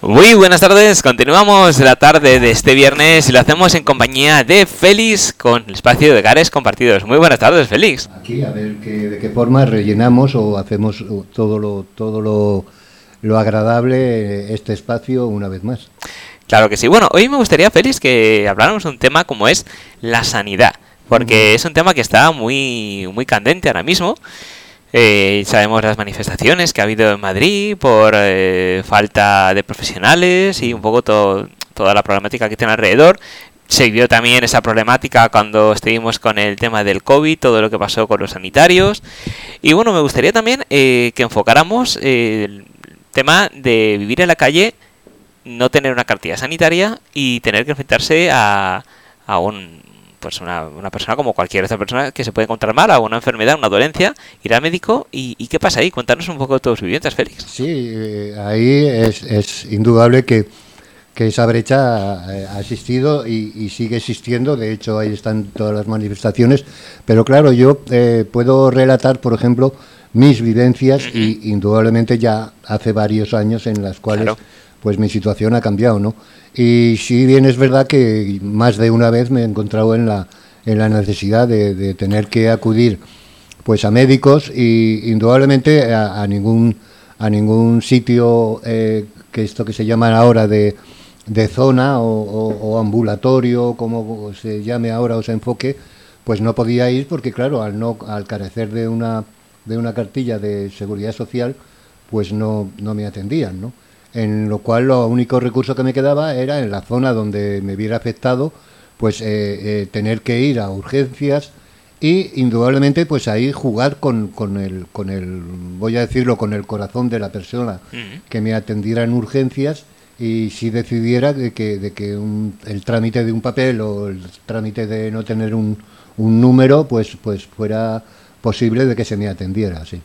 Muy buenas tardes, continuamos la tarde de este viernes y lo hacemos en compañía de Félix con el espacio de Gares Compartidos. Muy buenas tardes, Félix. Aquí a ver de qué forma rellenamos o hacemos todo lo, todo lo, lo agradable este espacio una vez más. Claro que sí. Bueno, hoy me gustaría, Félix, que habláramos de un tema como es la sanidad, porque es un tema que está muy, muy candente ahora mismo. Eh, sabemos las manifestaciones que ha habido en Madrid por eh, falta de profesionales y un poco toda la problemática que tiene alrededor. Se vio también esa problemática cuando estuvimos con el tema del COVID, todo lo que pasó con los sanitarios. Y bueno, me gustaría también eh, que enfocáramos el tema de vivir en la calle, no tener una cartilla sanitaria y tener que enfrentarse a, a un, pues una, una, persona como cualquier otra persona que se puede encontrar mal, a una enfermedad, una dolencia, ir al médico y, qué pasa ahí. Cuéntanos un poco de tus viviendas, Félix. Sí, eh, ahí es, es indudable que, que, esa brecha ha existido y, sigue existiendo. De hecho, ahí están todas las manifestaciones. Pero claro, yo eh, puedo relatar, por ejemplo, mis vivencias y indudablemente ya hace varios años en las cuales pues mi situación ha cambiado, ¿no? Y si bien es verdad que más de una vez me he encontrado en la, en la necesidad de, tener que acudir pues a médicos y indudablemente a, ningún a ningún sitio eh, que esto que se llama ahora de, de zona o, ambulatorio como se llame ahora o se enfoque pues no podía ir porque claro al no al carecer de una de una cartilla de seguridad social pues no no me atendían no en lo cual lo único recurso que me quedaba era en la zona donde me hubiera afectado, pues eh, eh, tener que ir a urgencias y indudablemente pues ahí jugar con, con, el, con el, voy a decirlo, con el corazón de la persona que me atendiera en urgencias y si decidiera de que, de que el trámite de un papel o el trámite de no tener un, un número pues, pues fuera posible de que se me atendiera, sí.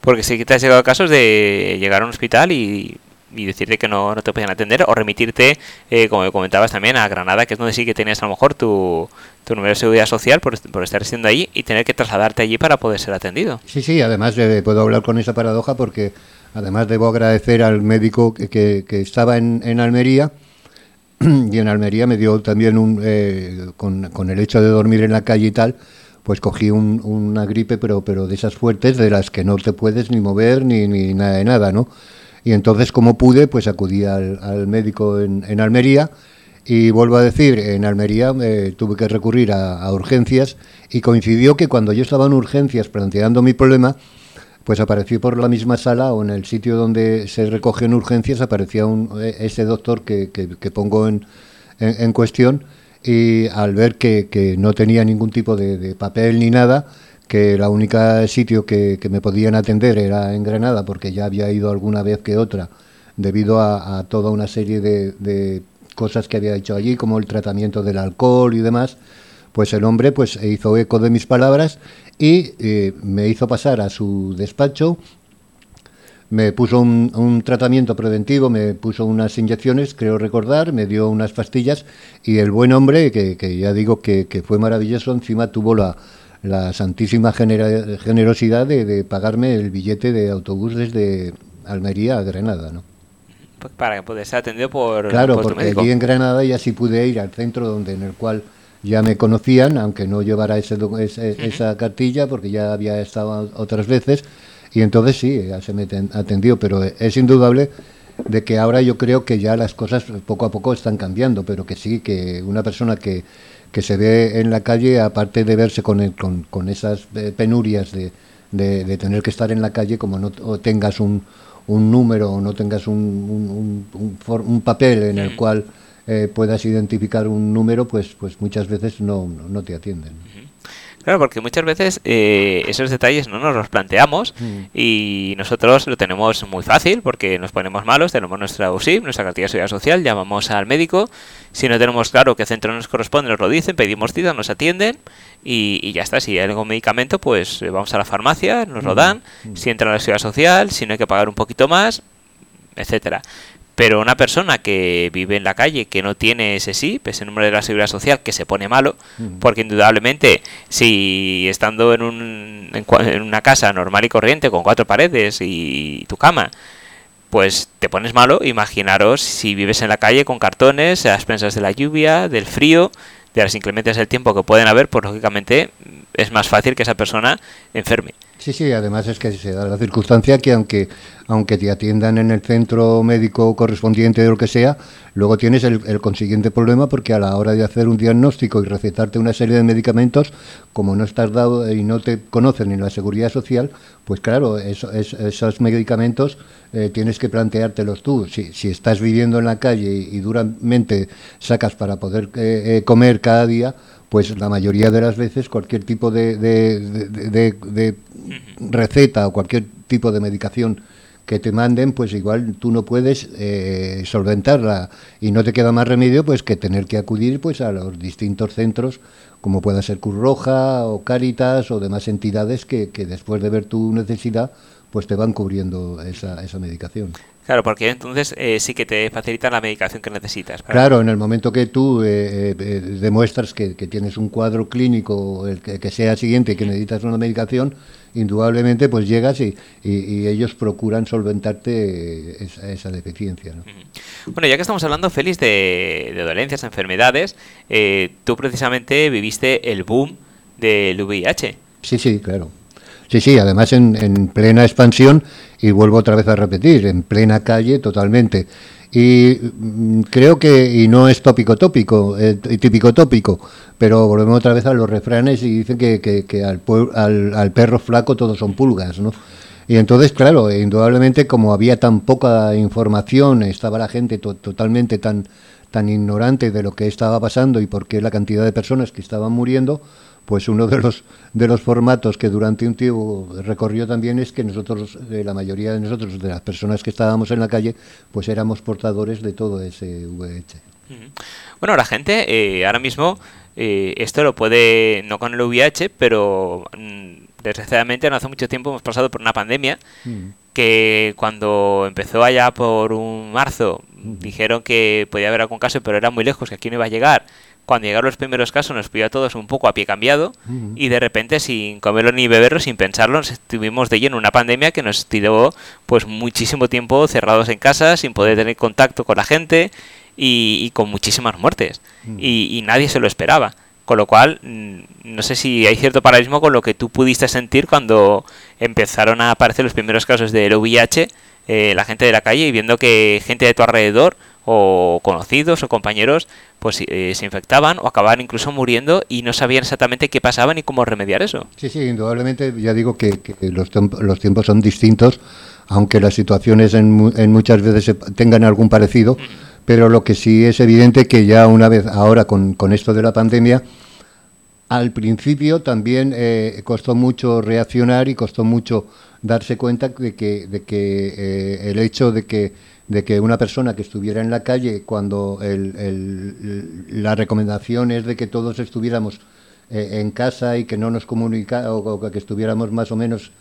Porque si te has llegado a casos de llegar a un hospital y y decirte que no, no te podían atender o remitirte, eh, como comentabas también, a Granada, que es donde sí que tenías a lo mejor tu, tu número de seguridad social por, por estar siendo allí y tener que trasladarte allí para poder ser atendido. Sí, sí, además eh, puedo hablar con esa paradoja porque además debo agradecer al médico que, que, estaba en, en, Almería y en Almería me dio también un, eh, con, con, el hecho de dormir en la calle y tal, pues cogí un, una gripe, pero, pero de esas fuertes, de las que no te puedes ni mover ni, ni nada de nada, ¿no? Y entonces, como pude, pues acudí al, médico en, Almería. Y vuelvo a decir, en Almería eh, tuve que recurrir a, urgencias y coincidió que cuando yo estaba en urgencias planteando mi problema, pues apareció por la misma sala o en el sitio donde se recogen urgencias, aparecía un, e, ese doctor que, pongo en, en, cuestión y al ver que, no tenía ningún tipo de papel ni nada, que la única sitio que, me podían atender era en Granada, porque ya había ido alguna vez que otra, debido a, toda una serie de, cosas que había hecho allí, como el tratamiento del alcohol y demás, pues el hombre pues hizo eco de mis palabras y eh, me hizo pasar a su despacho, me puso un, tratamiento preventivo, me puso unas inyecciones, creo recordar, me dio unas pastillas y el buen hombre, que, que ya digo que, que fue maravilloso, encima tuvo la, la santísima generosidad de, pagarme el billete de autobús desde Almería a Granada, ¿no? Pues para que pudiese atendido por Claro, porque allí en Granada ya sí pude ir al centro donde en el cual ya me conocían, aunque no llevara ese, esa cartilla, porque ya había estado otras veces, y entonces sí, ya se me atendió, pero es indudable de que ahora yo creo que ya las cosas poco a poco están cambiando, pero que sí, que una persona que que se ve en la calle, aparte de verse con, con, esas eh, penurias de, de, tener que estar en la calle, como no tengas un, un número o no tengas un, un, un, papel en el cual eh, puedas identificar un número, pues, pues muchas veces no, no te atienden. Claro, porque muchas veces eh, esos detalles no nos los planteamos mm. y nosotros lo tenemos muy fácil porque nos ponemos malos, tenemos nuestra USIP, nuestra cartilla de seguridad social, llamamos al médico, si no tenemos claro qué centro nos corresponde, nos lo dicen, pedimos cita, nos atienden y, ya está. Si hay algún medicamento, pues eh, vamos a la farmacia, nos lo mm. dan, mm. si entra a la seguridad social, si no hay que pagar un poquito más, etcétera. Pero una persona que vive en la calle, que no tiene ese SIP, ese número de la seguridad social, que se pone malo, porque indudablemente si estando en, un, en, una casa normal y corriente con cuatro paredes y tu cama, pues te pones malo. Imaginaros si vives en la calle con cartones, a expensas de la lluvia, del frío, de las inclemencias del tiempo que pueden haber, pues lógicamente es más fácil que esa persona enferme. Sí, sí, además es que se da la circunstancia que aunque, aunque te atiendan en el centro médico correspondiente o lo que sea, luego tienes el, el, consiguiente problema porque a la hora de hacer un diagnóstico y recetarte una serie de medicamentos, como no estás dado y no te conocen en la seguridad social, pues claro, eso, es, esos medicamentos eh, tienes que planteártelos tú. Si, si, estás viviendo en la calle y, y duramente sacas para poder eh, eh, comer cada día, pues la mayoría de las veces cualquier tipo de, de, de, de, receta o cualquier tipo de medicación que te manden, pues igual tú no puedes eh, solventarla y no te queda más remedio pues que tener que acudir pues a los distintos centros como pueda ser Cruz Roja o Cáritas o demás entidades que, que después de ver tu necesidad pues te van cubriendo esa, esa medicación. Claro, porque entonces eh, sí que te facilitan la medicación que necesitas. Claro, en el momento que tú eh, eh, demuestras que, que, tienes un cuadro clínico, el que, que, sea siguiente y que necesitas una medicación, indudablemente pues llegas y, y, y ellos procuran solventarte esa, esa deficiencia. ¿no? Bueno, ya que estamos hablando, Félix, de, de dolencias, enfermedades, tú precisamente viviste el boom del VIH. Sí, sí, claro. Sí, sí, además en, en, plena expansión, y vuelvo otra vez a repetir, en plena calle totalmente. Y mm, creo que, y no es tópico tópico, eh, típico tópico, pero volvemos otra vez a los refranes y dicen que, que, al, al, perro flaco todos son pulgas, ¿no? Y entonces, claro, indudablemente como había tan poca información, estaba la gente to totalmente tan, tan ignorante de lo que estaba pasando y por qué la cantidad de personas que estaban muriendo, pues uno de los de los formatos que durante un tiempo recorrió también es que nosotros, eh, la mayoría de nosotros, de las personas que estábamos en la calle, pues éramos portadores de todo ese VIH. Bueno, la gente eh, ahora mismo eh, esto lo puede, no con el VIH, pero mm, desgraciadamente no hace mucho tiempo hemos pasado por una pandemia mm. que cuando empezó allá por un marzo mm. dijeron que podía haber algún caso, pero era muy lejos, que aquí no iba a llegar cuando llegaron los primeros casos nos pilló a todos un poco a pie cambiado uh -huh. y de repente sin comerlo ni beberlo, sin pensarlo, nos estuvimos de lleno en una pandemia que nos tiró pues muchísimo tiempo cerrados en casa, sin poder tener contacto con la gente y, y con muchísimas muertes. Uh -huh. y, y, nadie se lo esperaba. Con lo cual, no sé si hay cierto paralelismo con lo que tú pudiste sentir cuando empezaron a aparecer los primeros casos del VIH, eh, la gente de la calle y viendo que gente de tu alrededor o conocidos o compañeros pues eh, se infectaban o acababan incluso muriendo y no sabían exactamente qué pasaba ni cómo remediar eso. Sí, sí, indudablemente ya digo que, que los, los, tiempos son distintos, aunque las situaciones en, en muchas veces tengan algún parecido, mm. pero lo que sí es evidente que ya una vez ahora con, con esto de la pandemia, al principio también eh, costó mucho reaccionar y costó mucho darse cuenta de que, de que eh, el hecho de que de que una persona que estuviera en la calle cuando el, la recomendación es de que todos estuviéramos eh, en casa y que no nos comunica o, o, que estuviéramos más o menos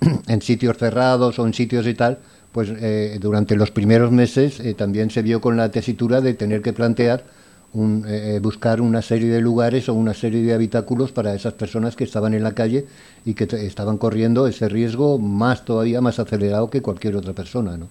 en sitios cerrados o en sitios y tal, pues eh, durante los primeros meses eh, también se vio con la tesitura de tener que plantear un, eh, buscar una serie de lugares o una serie de habitáculos para esas personas que estaban en la calle y que estaban corriendo ese riesgo más todavía más acelerado que cualquier otra persona, ¿no?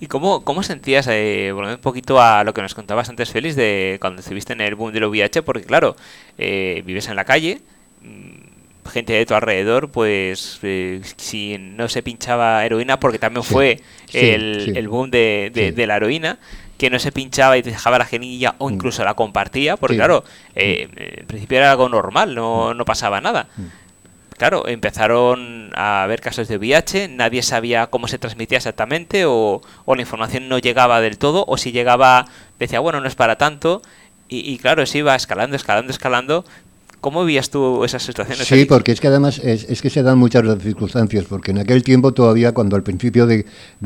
¿Y cómo, cómo sentías, eh, volviendo un poquito a lo que nos contabas antes, Félix, de cuando estuviste en el boom del VIH? Porque, claro, eh, vives en la calle, mm, gente de tu alrededor, pues eh, si no se pinchaba heroína, porque también sí, fue sí, el, sí. el, boom de, de, de, la heroína, que no se pinchaba y te dejaba la genilla o mm. incluso la compartía, porque, claro, eh, en principio era algo normal, no, no pasaba nada. Claro, empezaron a haber casos de VIH, nadie sabía cómo se transmitía exactamente o, la información no llegaba del todo o si llegaba decía, bueno, no es para tanto y, claro, se iba escalando, escalando, escalando. ¿Cómo vivías tú esas situaciones? Sí, porque es que además es, que se dan muchas circunstancias, porque en aquel tiempo todavía, cuando al principio de,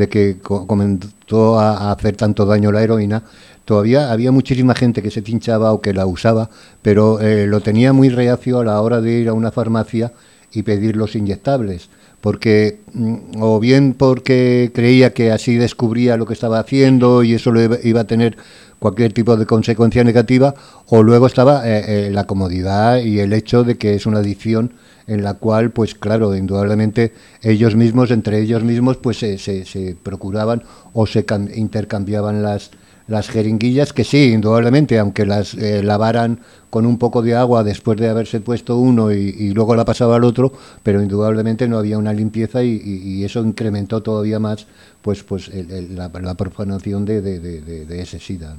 que comenzó a, a hacer tanto daño la heroína, todavía había muchísima gente que se pinchaba o que la usaba, pero eh, lo tenía muy reacio a la hora de ir a una farmacia y pedir los inyectables, porque mm, o bien porque creía que así descubría lo que estaba haciendo y eso lo iba a tener cualquier tipo de consecuencia negativa, o luego estaba eh, eh, la comodidad y el hecho de que es una adicción en la cual, pues claro, indudablemente ellos mismos, entre ellos mismos, pues se, se, procuraban o se intercambiaban las, las jeringuillas, que sí, indudablemente, aunque las eh, lavaran con un poco de agua después de haberse puesto uno y, luego la pasaba al otro, pero indudablemente no había una limpieza y, eso incrementó todavía más pues pues la, profanación de, de, ese SIDA.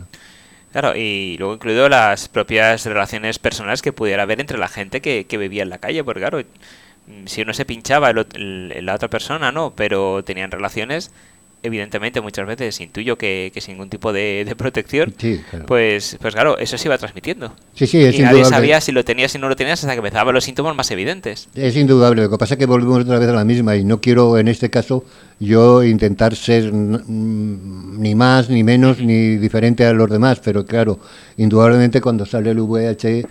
Claro, y luego incluido las propias relaciones personales que pudiera haber entre la gente que, que vivía en la calle, porque claro, si uno se pinchaba el, la otra persona, ¿no? Pero tenían relaciones, evidentemente muchas veces intuyo que, que sin ningún tipo de, protección, pues, pues claro, eso se iba transmitiendo. Sí, sí, es y nadie sabía si lo tenías y no lo tenías hasta que empezaban los síntomas más evidentes. Es indudable, lo que pasa es que volvemos otra vez a la misma y no quiero en este caso yo intentar ser ni más, ni menos, ni diferente a los demás, pero claro, indudablemente cuando sale el VIH,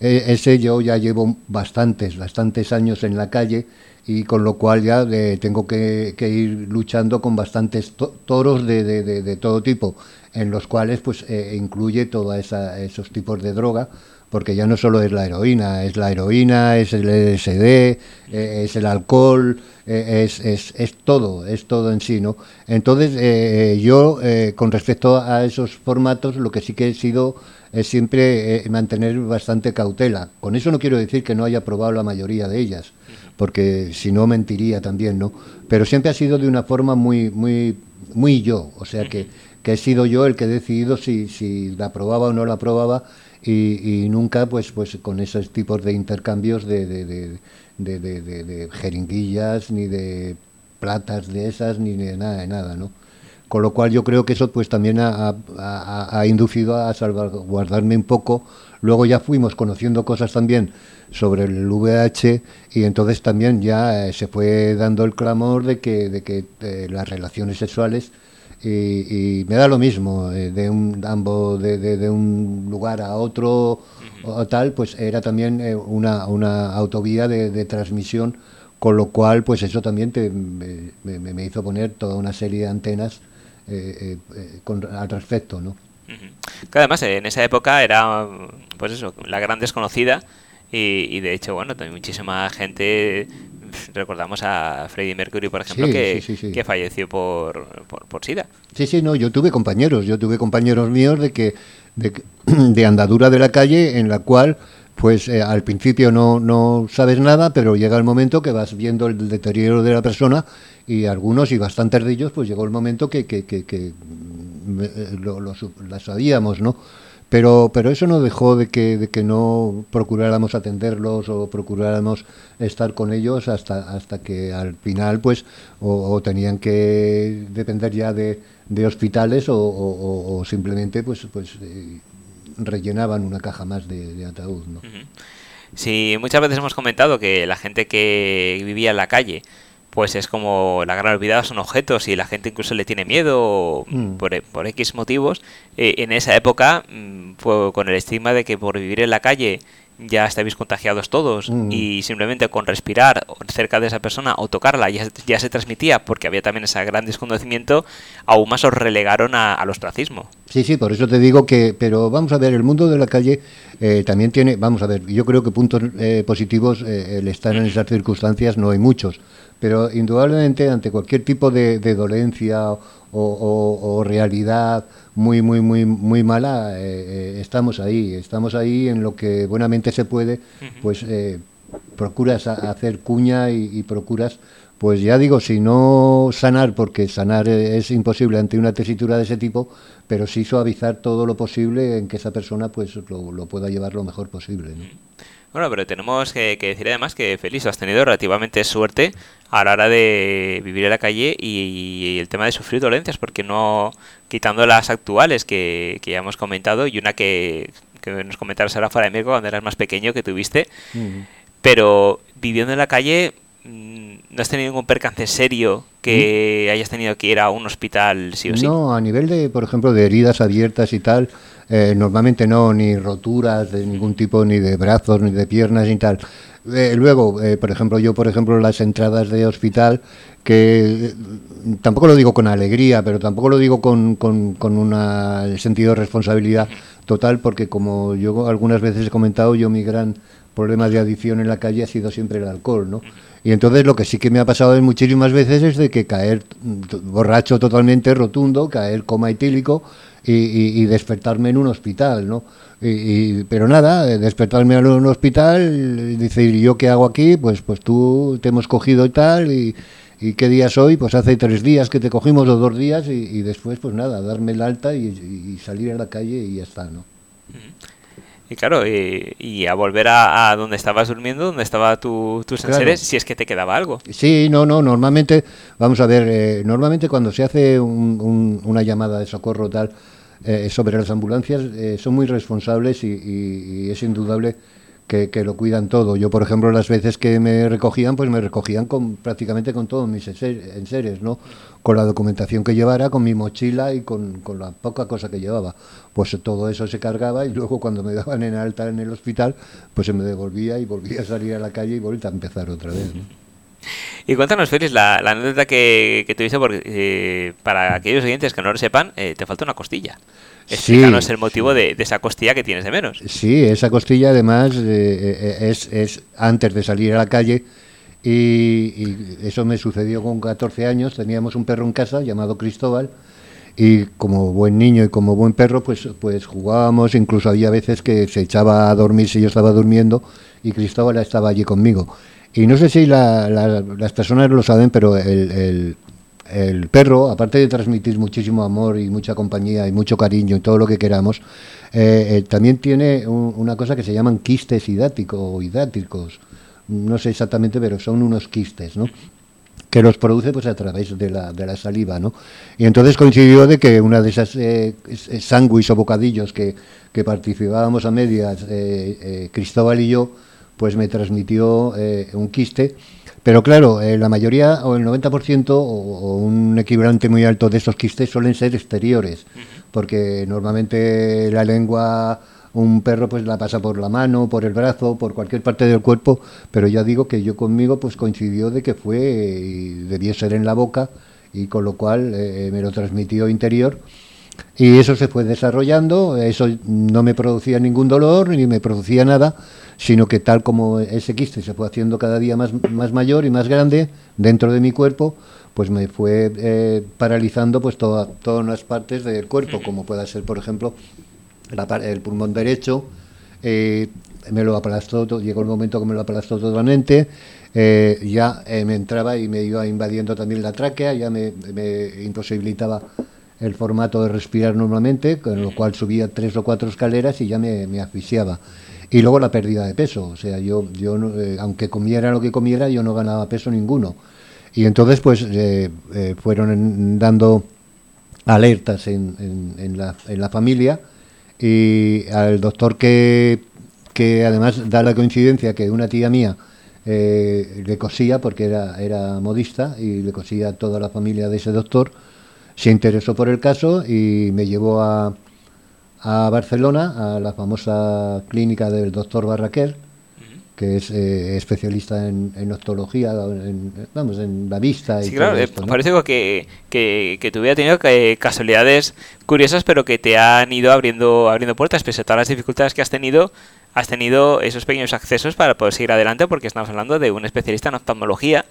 eh, ese yo ya llevo bastantes, bastantes años en la calle y con lo cual ya eh, tengo que, ir luchando con bastantes toros de, de, todo tipo, en los cuales pues eh, incluye todos esos tipos de droga, porque ya no solo es la heroína, es la heroína, es el LSD, eh, es el alcohol, es, es, es, todo, es todo en sí, ¿no? Entonces yo, con respecto a esos formatos, lo que sí que he sido es siempre mantener bastante cautela. Con eso no quiero decir que no haya probado la mayoría de ellas, porque si no mentiría también, ¿no? Pero siempre ha sido de una forma muy, muy, muy yo, o sea que, que he sido yo el que he decidido si, si la aprobaba o no la aprobaba y, nunca pues, pues con esos tipos de intercambios de, de, de, jeringuillas ni de platas de esas ni de nada de nada, ¿no? Con lo cual yo creo que eso pues también ha, ha inducido a salvaguardarme un poco. Luego ya fuimos conociendo cosas también sobre el VH y entonces también ya eh, se fue dando el clamor de que, de que eh, las relaciones sexuales y, me da lo mismo eh, de un ambos de, de, un lugar a otro o tal pues era también una, una autovía de, transmisión con lo cual pues eso también te, me, me, hizo poner toda una serie de antenas con, al respecto no además en esa época era pues eso la gran desconocida y, de hecho, bueno, también muchísima gente recordamos a Freddie Mercury, por ejemplo, que, que, falleció por, por, SIDA. Sí, sí, no, yo tuve compañeros, yo tuve compañeros míos de que de, de andadura de la calle en la cual pues eh, al principio no, sabes nada, pero llega el momento que vas viendo el deterioro de la persona y algunos y bastantes de ellos, pues llegó el momento que, que, mm, eh, lo, lo, sabíamos, ¿no? Pero, pero eso no dejó de que, de que no procuráramos atenderlos o procuráramos estar con ellos hasta, hasta que al final pues o, tenían que depender ya de, de hospitales o, simplemente pues, pues eh, rellenaban una caja más de, ataúd. ¿no? Sí, muchas veces hemos comentado que la gente que vivía en la calle pues es como la gran olvidada son objetos y la gente incluso le tiene miedo mm. por, por, X motivos. Eh, en esa época mm, fue con el estigma de que por vivir en la calle ya estáis contagiados todos mm. y simplemente con respirar cerca de esa persona o tocarla ya, ya, se transmitía porque había también ese gran desconocimiento, aún más os relegaron a, al ostracismo. Sí, sí, por eso te digo que, pero vamos a ver, el mundo de la calle eh, también tiene, vamos a ver, yo creo que puntos eh, positivos, el estar en esas circunstancias no hay muchos pero indudablemente ante cualquier tipo de, dolencia o, realidad muy, muy, muy, muy mala, eh, eh, estamos ahí, estamos ahí en lo que buenamente se puede, pues eh, procuras hacer cuña y, procuras, pues ya digo, si no sanar, porque sanar es imposible ante una tesitura de ese tipo, pero sí suavizar todo lo posible en que esa persona pues lo, pueda llevar lo mejor posible. Bueno, pero tenemos que, decir además que Félix has tenido relativamente suerte a la hora de vivir en la calle y, el tema de sufrir dolencias, porque no, quitando las actuales que, ya hemos comentado y una que, que nos comentaros ahora fuera de Mirko cuando eras más pequeño que tuviste, pero viviendo en la calle mm, no has tenido ningún percance serio que hayas tenido que ir a un hospital sí o sí. No, a nivel de, por ejemplo, de heridas abiertas y tal, eh, normalmente no, ni roturas de ningún tipo, ni de brazos, ni de piernas, ni tal. Eh, luego, eh, por ejemplo, yo, por ejemplo, las entradas de hospital, que tampoco lo digo con alegría, pero tampoco lo digo con, con, con un sentido de responsabilidad total, porque como yo algunas veces he comentado, yo mi gran problemas de adicción en la calle ha sido siempre el alcohol, ¿no? Y entonces lo que sí que me ha pasado muchísimas veces es de que caer borracho totalmente rotundo, caer coma etílico y, despertarme en un hospital, ¿no? Y, pero nada, despertarme en un hospital, decir, ¿yo qué hago aquí? Pues, pues tú te hemos cogido y tal, y, ¿Y qué día soy? Pues hace tres días que te cogimos o dos días y, después, pues nada, darme el alta y, salir a la calle y ya está, ¿no? Y claro, y, a volver a, donde estabas durmiendo, donde estaba tu, tus enseres, si es que te quedaba algo. Sí, no, no, normalmente, vamos a ver, eh, normalmente cuando se hace una llamada de socorro tal eh, sobre las ambulancias, eh, son muy responsables y es indudable que, lo cuidan todo. Yo, por ejemplo, las veces que me recogían, pues me recogían con prácticamente con todos mis enseres, ¿no? Con la documentación que llevara, con mi mochila y con, la poca cosa que llevaba. Pues todo eso se cargaba y luego cuando me daban en alta en el hospital, pues se me devolvía y volvía a salir a la calle y volvía a empezar otra vez, Y cuéntanos, Félix, la, anécdota que, que tuviste, porque eh, para aquellos oyentes que no lo sepan, eh, te falta una costilla. Explícanos el motivo de, esa costilla que tienes de menos. Sí, esa costilla además eh, es, es, antes de salir a la calle y, eso me sucedió con 14 años. Teníamos un perro en casa llamado Cristóbal y como buen niño y como buen perro pues, pues jugábamos, incluso había veces que se echaba a dormir si yo estaba durmiendo y Cristóbal estaba allí conmigo. Y no sé si las personas lo saben, pero el, perro, aparte de transmitir muchísimo amor y mucha compañía y mucho cariño y todo lo que queramos, eh, eh, también tiene una cosa que se llaman quistes hidáticos o hidáticos. No sé exactamente, pero son unos quistes, ¿no? que los produce pues a través de la, de la saliva, ¿no? Y entonces coincidió de que una de esas eh, o bocadillos que, que, participábamos a medias, Cristóbal y yo, pues me transmitió un quiste. Pero claro, eh, la mayoría o el 90% o, un equivalente muy alto de esos quistes suelen ser exteriores, porque normalmente la lengua un perro pues la pasa por la mano, por el brazo, por cualquier parte del cuerpo, pero ya digo que yo conmigo pues coincidió de que fue y debió ser en la boca y con lo cual eh, me lo transmitió interior y eso se fue desarrollando, eso no me producía ningún dolor ni me producía nada sino que tal como ese quiste se fue haciendo cada día más, más mayor y más grande dentro de mi cuerpo, pues me fue eh, paralizando pues todas las partes del cuerpo, como pueda ser, por ejemplo, el pulmón derecho, eh, me lo aplastó, llegó el momento que me lo aplastó totalmente, eh, ya me entraba y me iba invadiendo también la tráquea, ya me, imposibilitaba el formato de respirar normalmente, con lo cual subía tres o cuatro escaleras y ya me, me asfixiaba. Y luego la pérdida de peso, o sea, yo, yo eh, aunque comiera lo que comiera, yo no ganaba peso ninguno. Y entonces, pues, eh, eh, fueron dando alertas en, en, la, en la familia y al doctor que, que además da la coincidencia que una tía mía le cosía, porque era, era modista, y le cosía a toda la familia de ese doctor, se interesó por el caso y me llevó a, a Barcelona, a la famosa clínica del doctor Barraquer, que es eh, especialista en, en optología, en, vamos, en la vista. Sí, claro, eh, parece que, que, que, tú hubieras tenido eh, casualidades curiosas, pero que te han ido abriendo, abriendo puertas, pese a todas las dificultades que has tenido, has tenido esos pequeños accesos para poder seguir adelante, porque estamos hablando de un especialista en oftalmología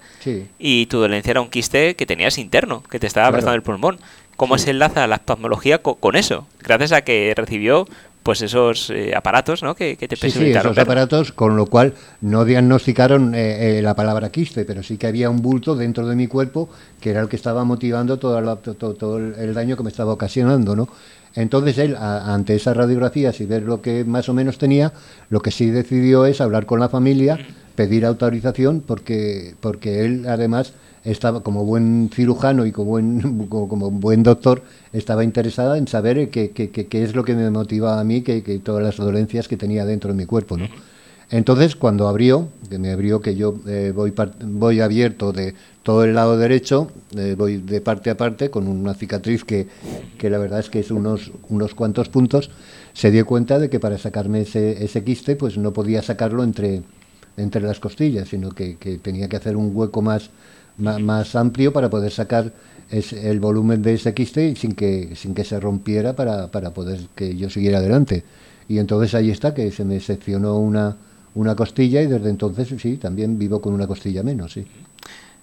y tu dolencia era un quiste que tenías interno, que te estaba claro. el pulmón. ¿Cómo se enlaza la oftalmología con, eso? Gracias a que recibió pues esos eh, aparatos ¿no? que, te sí, sí, esos aparatos, con lo cual no diagnosticaron eh, eh, la palabra quiste, pero sí que había un bulto dentro de mi cuerpo que era el que estaba motivando todo, todo, el daño que me estaba ocasionando, ¿no? Entonces él, ante esas radiografías y ver lo que más o menos tenía, lo que sí decidió es hablar con la familia, pedir autorización, porque, porque él además estaba como buen cirujano y como buen, como, buen doctor, estaba interesada en saber qué, qué, es lo que me motivaba a mí, que, todas las dolencias que tenía dentro de mi cuerpo, ¿no? Entonces, cuando abrió, que me abrió que yo eh, voy, voy abierto de todo el lado derecho, eh, voy de parte a parte con una cicatriz que, que, la verdad es que es unos, unos cuantos puntos, se dio cuenta de que para sacarme ese, ese quiste, pues no podía sacarlo entre, entre las costillas, sino que, que tenía que hacer un hueco más, más, amplio para poder sacar el volumen de ese quiste sin que, sin que se rompiera para, para poder que yo siguiera adelante. Y entonces ahí está, que se me seccionó una, una costilla y desde entonces sí, también vivo con una costilla menos, sí.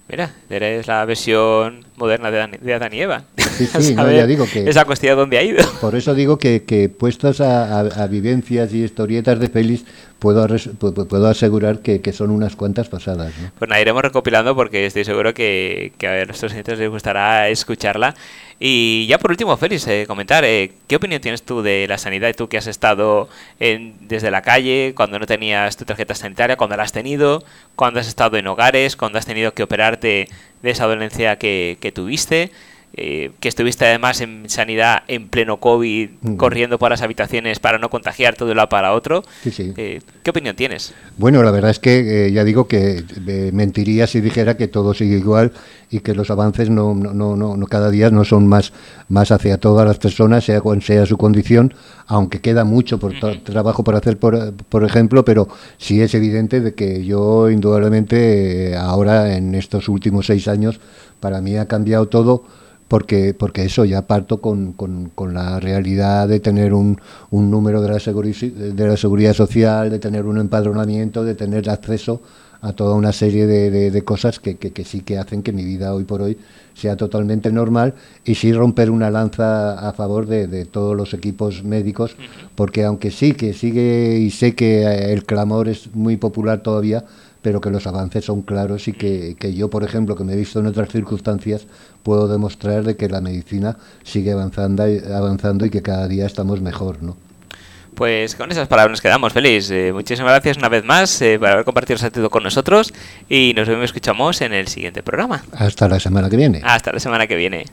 Mira, eres la versión moderna de, Dan- de Adán y Eva. Sí, sí, no, ya digo que- Esa cuestión dónde ha ido. Por eso digo que, que puestos a, a- a vivencias y historietas de Félix, puedo, puedo asegurar que, son unas cuantas pasadas. ¿no? Pues nada, iremos recopilando porque estoy seguro que, a nuestros oyentes les gustará escucharla. Y ya por último, Félix, eh, comentar, eh, ¿qué opinión tienes tú de la sanidad? Tú que has estado desde la calle, cuando no tenías tu tarjeta sanitaria, cuando la has tenido, cuando has estado en hogares, cuando has tenido que operarte de esa dolencia que tuviste, eh, que estuviste además en sanidad en pleno COVID, Mm. corriendo por las habitaciones para no contagiar todo de un lado para otro. Sí, sí. Eh, ¿Qué opinión tienes? Bueno, la verdad es que eh, ya digo que mentiría si dijera que todo sigue igual y que los avances no, no, no, no- cada día no son más, más hacia todas las personas, sea cual sea su condición, aunque queda mucho por tra- trabajo por hacer, por, por ejemplo, pero sí es evidente de que yo indudablemente ahora en estos últimos seis años para mí ha cambiado todo porque porque eso ya parto con, con, con la realidad de tener un, un número de la, de la seguridad social, de tener un empadronamiento, de tener acceso a toda una serie de, de- de cosas que, que- que sí que hacen que mi vida hoy por hoy sea totalmente normal y sí romper una lanza a favor de, de todos los equipos médicos, porque aunque sí que sigue y sé que eh, el clamor es muy popular todavía, pero que los avances son claros y que, que yo, por ejemplo, que me he visto en otras circunstancias, puedo demostrar de que la medicina sigue avanzando, y- avanzando y que cada día estamos mejor, ¿no? Pues con esas palabras nos quedamos, Félix. Eh, muchísimas gracias una vez más eh, por haber compartido el sentido con nosotros y nos vemos y escuchamos en el siguiente programa. Hasta la semana que viene. Hasta la semana que viene.